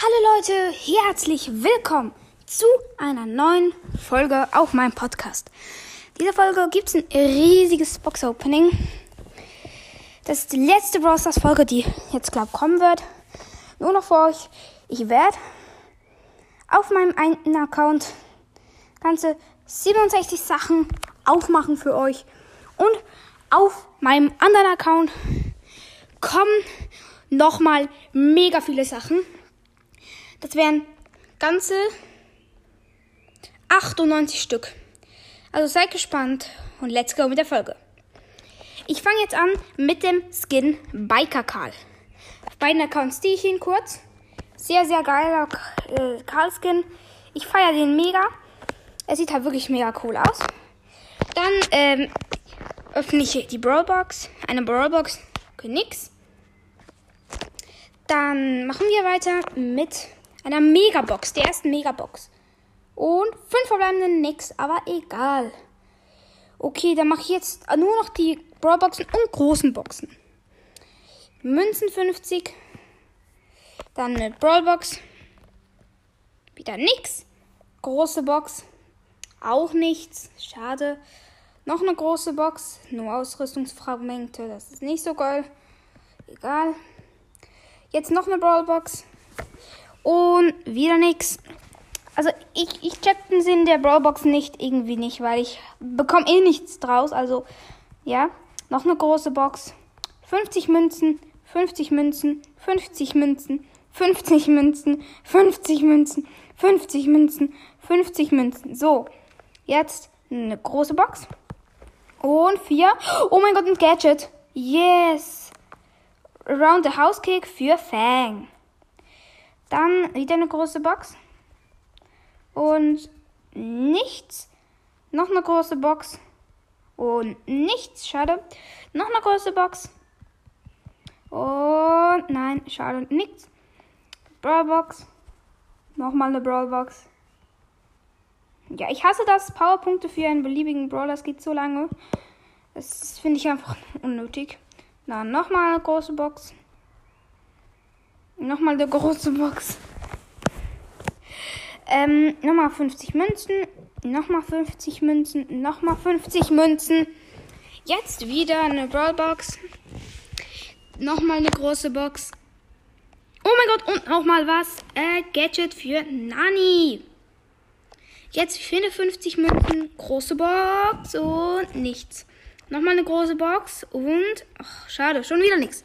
Hallo Leute, herzlich willkommen zu einer neuen Folge auf meinem Podcast. Diese Folge gibt es ein riesiges Box-Opening. Das ist die letzte Brawl Stars Folge, die jetzt glaube kommen wird. Nur noch für euch. Ich werde auf meinem einen Account ganze 67 Sachen aufmachen für euch. Und auf meinem anderen Account kommen nochmal mega viele Sachen. Das wären ganze 98 Stück. Also seid gespannt und let's go mit der Folge. Ich fange jetzt an mit dem Skin Biker Karl. Auf beiden Accounts ziehe ich ihn kurz. Sehr, sehr geiler äh, Karl-Skin. Ich feiere den mega. Er sieht halt wirklich mega cool aus. Dann ähm, öffne ich die Brawlbox. Eine Brawlbox. Okay, nix. Dann machen wir weiter mit einer Megabox, der ersten Megabox. Und fünf verbleibende nix, aber egal. Okay, dann mache ich jetzt nur noch die Brawlboxen und großen Boxen. Münzen 50. Dann eine Brawlbox. Wieder nix. Große Box. Auch nichts. Schade. Noch eine große Box. Nur Ausrüstungsfragmente. Das ist nicht so geil. Egal. Jetzt noch eine Brawlbox. Und wieder nichts. Also ich, ich check den Sinn der Brawlbox nicht irgendwie nicht, weil ich bekomme eh nichts draus. Also ja, noch eine große Box. 50 Münzen, 50 Münzen, 50 Münzen, 50 Münzen, 50 Münzen, 50 Münzen, 50 Münzen. So, jetzt eine große Box. Und vier. Oh mein Gott, ein Gadget. Yes. Around the House Cake für Fang. Dann wieder eine große Box. Und nichts. Noch eine große Box. Und nichts. Schade. Noch eine große Box. Und nein, schade. Nichts. Brawlbox. Nochmal eine Brawlbox. Ja, ich hasse das. Powerpunkte für einen beliebigen Brawler. Das geht so lange. Das finde ich einfach unnötig. Dann nochmal eine große Box. Nochmal eine große Box. Ähm, nochmal 50 Münzen. Nochmal 50 Münzen. Nochmal 50 Münzen. Jetzt wieder eine Brawlbox. Nochmal eine große Box. Oh mein Gott, und nochmal was. Äh, Gadget für Nani. Jetzt 54 Münzen, große Box und nichts. Nochmal eine große Box und. Ach, schade, schon wieder nichts.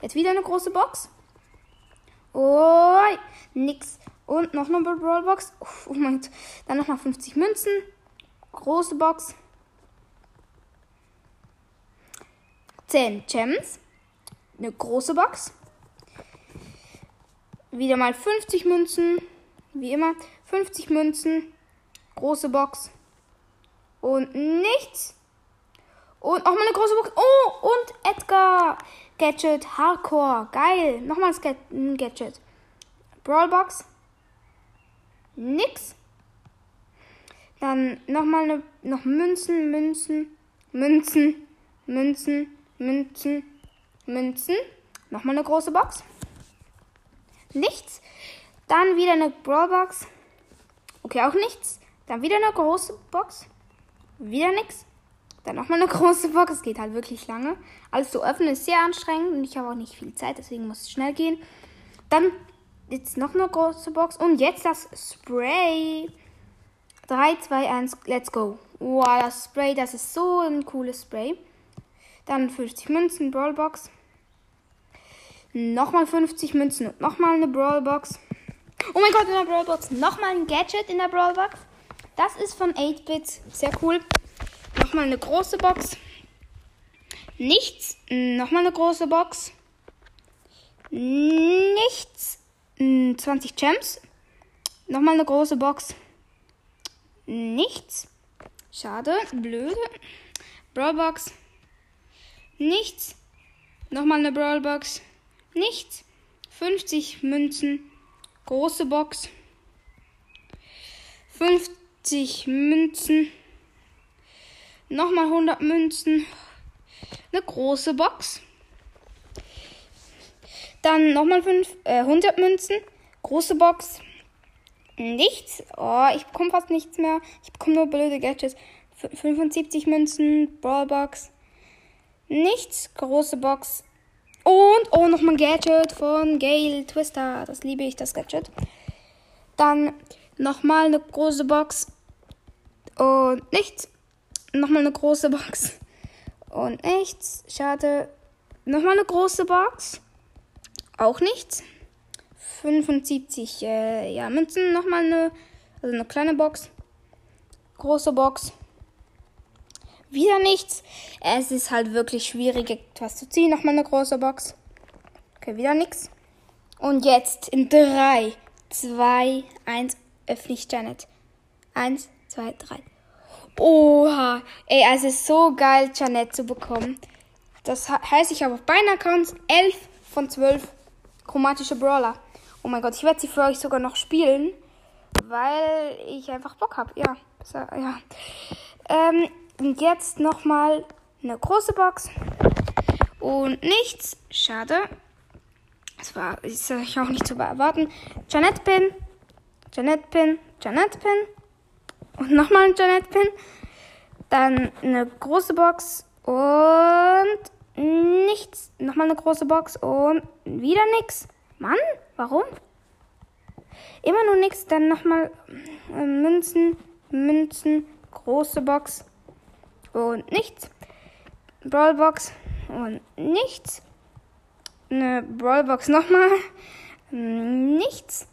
Jetzt wieder eine große Box. Oh, nix. Und noch eine Brawlbox. Oh mein Gott. Dann nochmal 50 Münzen. Große Box. 10 Gems. Eine große Box. Wieder mal 50 Münzen. Wie immer. 50 Münzen. Große Box. Und nichts. Und auch mal eine große Box. Oh, und Edgar. Gadget. Hardcore. Geil. Nochmal ein Gadget. Brawlbox. Nix. Dann nochmal eine, noch Münzen, Münzen, Münzen, Münzen, Münzen, Münzen. Nochmal eine große Box. Nichts. Dann wieder eine Brawlbox. Okay, auch nichts. Dann wieder eine große Box. Wieder nichts. Dann nochmal eine große Box. Es geht halt wirklich lange. Alles zu öffnen ist sehr anstrengend und ich habe auch nicht viel Zeit, deswegen muss es schnell gehen. Dann jetzt noch eine große Box und jetzt das Spray. 3, 2, 1, let's go. Wow, das Spray, das ist so ein cooles Spray. Dann 50 Münzen, Brawlbox. Nochmal 50 Münzen und nochmal eine Brawlbox. Oh mein Gott, in der Brawlbox. Nochmal ein Gadget in der Brawlbox. Das ist von 8-Bit. Sehr cool. Nochmal eine große Box. Nichts. Nochmal eine große Box. Nichts. 20 Gems. Nochmal eine große Box. Nichts. Schade. Blöde. Brawlbox. Nichts. Nochmal eine Brawlbox. Nichts. 50 Münzen. Große Box. 50 Münzen. Nochmal 100 Münzen. Eine große Box. Dann nochmal äh, 100 Münzen. Große Box. Nichts. Oh, ich bekomme fast nichts mehr. Ich bekomme nur blöde Gadgets. 75 Münzen. Brawlbox. Nichts. Große Box. Und, oh, nochmal ein Gadget von Gale Twister. Das liebe ich, das Gadget. Dann nochmal eine große Box. Und nichts. Nochmal eine große Box. Und nichts. Schade. Nochmal eine große Box. Auch nichts. 75 äh, ja, Münzen. Nochmal eine, also eine kleine Box. Große Box. Wieder nichts. Es ist halt wirklich schwierig, etwas zu ziehen. Nochmal eine große Box. Okay, wieder nichts. Und jetzt in 3, 2, 1 öffne ich Janet. 1, 2, 3. Oha. Ey, es ist so geil, Janet zu bekommen. Das heißt, ich habe auf beiden Accounts 11 von 12 chromatische Brawler. Oh mein Gott, ich werde sie für euch sogar noch spielen, weil ich einfach Bock habe. Ja, ja. Ähm, und jetzt nochmal eine große Box. Und nichts. Schade. Das war ist ich auch nicht zu erwarten. Janet Pin. Janet Pin. Janet Pin. Und nochmal ein Janet Pin. Dann eine große Box. Und nichts. Nochmal eine große Box. Und wieder nichts. Mann, warum? Immer nur nichts. Dann nochmal äh, Münzen. Münzen. Große Box und nichts. Brawlbox und nichts. Eine Brawlbox nochmal. Nichts.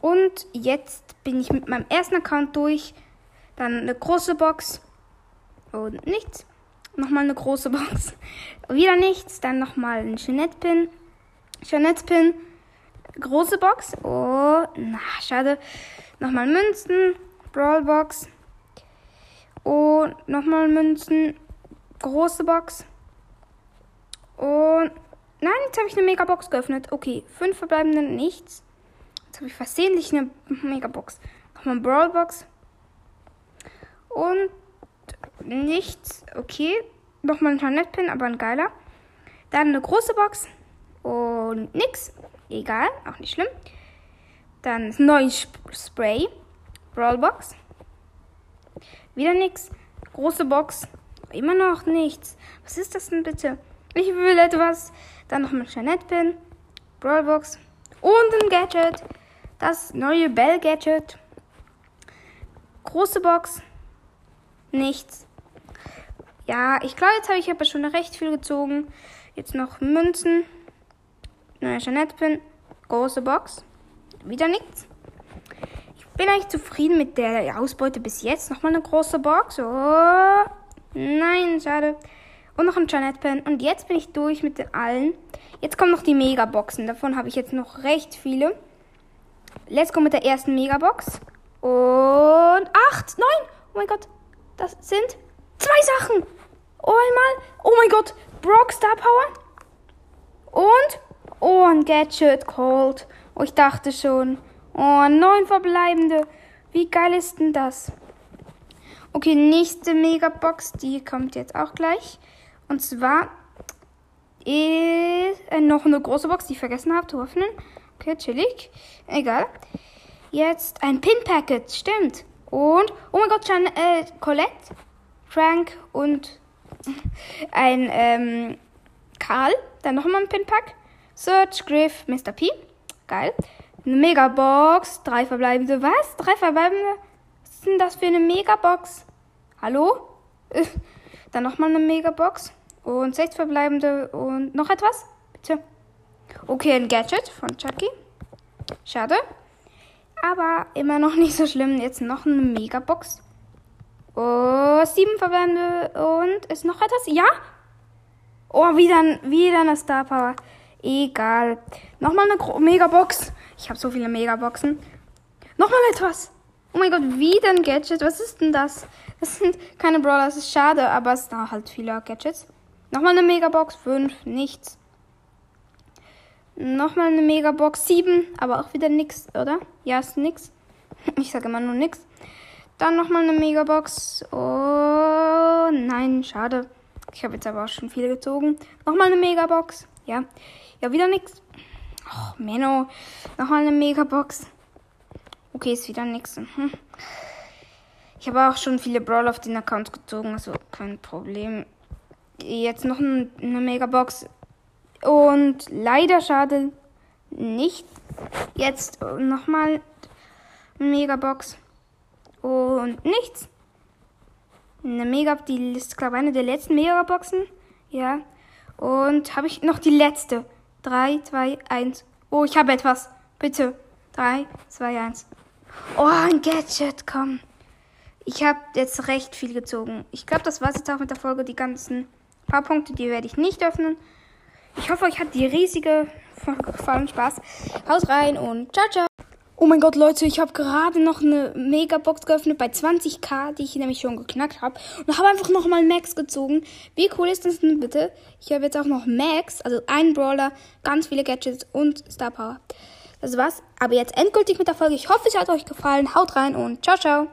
Und jetzt bin ich mit meinem ersten Account durch. Dann eine große Box und nichts. Nochmal eine große Box. Wieder nichts. Dann nochmal ein Jeanette-Pin. Jeanette-Pin. Große Box. Oh, na, schade. Nochmal Münzen. Brawlbox. Und nochmal Münzen. Große Box. Und nein, jetzt habe ich eine Megabox geöffnet. Okay, fünf verbleibende nichts. Jetzt habe ich versehentlich eine Megabox. Nochmal Brawlbox. Und nichts. Okay. Nochmal ein Jeanette-Pin, aber ein geiler. Dann eine große Box. Und nix. Egal, auch nicht schlimm. Dann das neue Spray. Brawlbox. Wieder nichts. Große Box. Immer noch nichts. Was ist das denn bitte? Ich will etwas. Dann noch mit Jeanette Pin. Brawlbox. Und ein Gadget. Das neue Bell Gadget. Große Box. Nichts. Ja, ich glaube, jetzt habe ich aber schon recht viel gezogen. Jetzt noch Münzen. Neue Jeanette Pin. Große Box. Wieder nichts bin eigentlich zufrieden mit der Ausbeute bis jetzt. Nochmal eine große Box. Oh, nein, schade. Und noch ein Janet Pen. Und jetzt bin ich durch mit den allen. Jetzt kommen noch die Megaboxen. Davon habe ich jetzt noch recht viele. Let's go mit der ersten Megabox. Und acht, neun. Oh mein Gott. Das sind zwei Sachen. Oh einmal. Oh mein Gott. Brock Star Power. Und. Oh, ein Gadget Cold. Oh, ich dachte schon. Oh, neun verbleibende. Wie geil ist denn das? Okay, nächste Megabox, die kommt jetzt auch gleich. Und zwar ist äh, noch eine große Box, die ich vergessen habe zu öffnen. Okay, chillig. Egal. Jetzt ein Pin-Packet, stimmt. Und, oh mein Gott, Jan, äh, Colette, Frank und ein, ähm, Karl. Dann nochmal ein Pin-Pack. Search, Griff, Mr. P. Geil. Eine Megabox. Drei verbleibende. Was? Drei verbleibende? Was ist denn das für eine Megabox? Hallo? Dann nochmal eine Megabox. Und sechs verbleibende. Und noch etwas? Bitte. Okay, ein Gadget von Chucky. Schade. Aber immer noch nicht so schlimm. Jetzt noch eine Megabox. Oh, sieben verbleibende. Und ist noch etwas? Ja? Oh, wieder, wieder eine Star Power. Egal. Nochmal eine Megabox. Ich habe so viele Megaboxen. Nochmal etwas. Oh mein Gott, wieder ein Gadget. Was ist denn das? Das sind keine Brawler, das ist schade, aber es sind halt viele Gadgets. Nochmal eine Megabox, 5, nichts. Nochmal eine Megabox, 7, aber auch wieder nichts, oder? Ja, ist nix. Ich sage immer nur nix. Dann nochmal eine Megabox. Oh, nein, schade. Ich habe jetzt aber auch schon viele gezogen. Nochmal eine Megabox. Ja. Ja, wieder nichts. Oh, Menno. Nochmal eine Megabox. Okay, ist wieder nix. Hm. Ich habe auch schon viele Brawl auf den Account gezogen, also kein Problem. Jetzt noch eine Megabox. Und leider schade nicht. Jetzt nochmal Megabox. Und nichts. Eine Mega, die ist, glaube ich, eine der letzten Megaboxen. Ja. Und habe ich noch die letzte. 3, 2, 1. Oh, ich habe etwas. Bitte. 3, 2, 1. Oh, ein Gadget, komm. Ich habe jetzt recht viel gezogen. Ich glaube, das war es jetzt auch mit der Folge. Die ganzen paar Punkte, die werde ich nicht öffnen. Ich hoffe, euch hat die riesige Folge gefallen. Spaß. Haut rein und ciao, ciao. Oh mein Gott, Leute, ich habe gerade noch eine Megabox geöffnet bei 20k, die ich nämlich schon geknackt habe. Und habe einfach nochmal Max gezogen. Wie cool ist das denn bitte? Ich habe jetzt auch noch Max, also einen Brawler, ganz viele Gadgets und Star Power. Das war's. Aber jetzt endgültig mit der Folge. Ich hoffe, es hat euch gefallen. Haut rein und ciao, ciao.